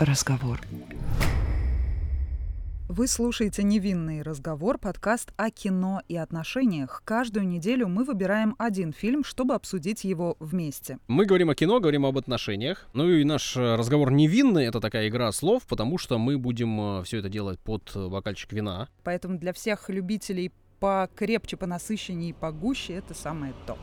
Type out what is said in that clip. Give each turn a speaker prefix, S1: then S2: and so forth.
S1: разговор.
S2: Вы слушаете «Невинный разговор», подкаст о кино и отношениях. Каждую неделю мы выбираем один фильм, чтобы обсудить его вместе.
S3: Мы говорим о кино, говорим об отношениях. Ну и наш э, разговор невинный — это такая игра слов, потому что мы будем э, все это делать под э, бокальчик вина.
S2: Поэтому для всех любителей покрепче, понасыщеннее и погуще это самое то.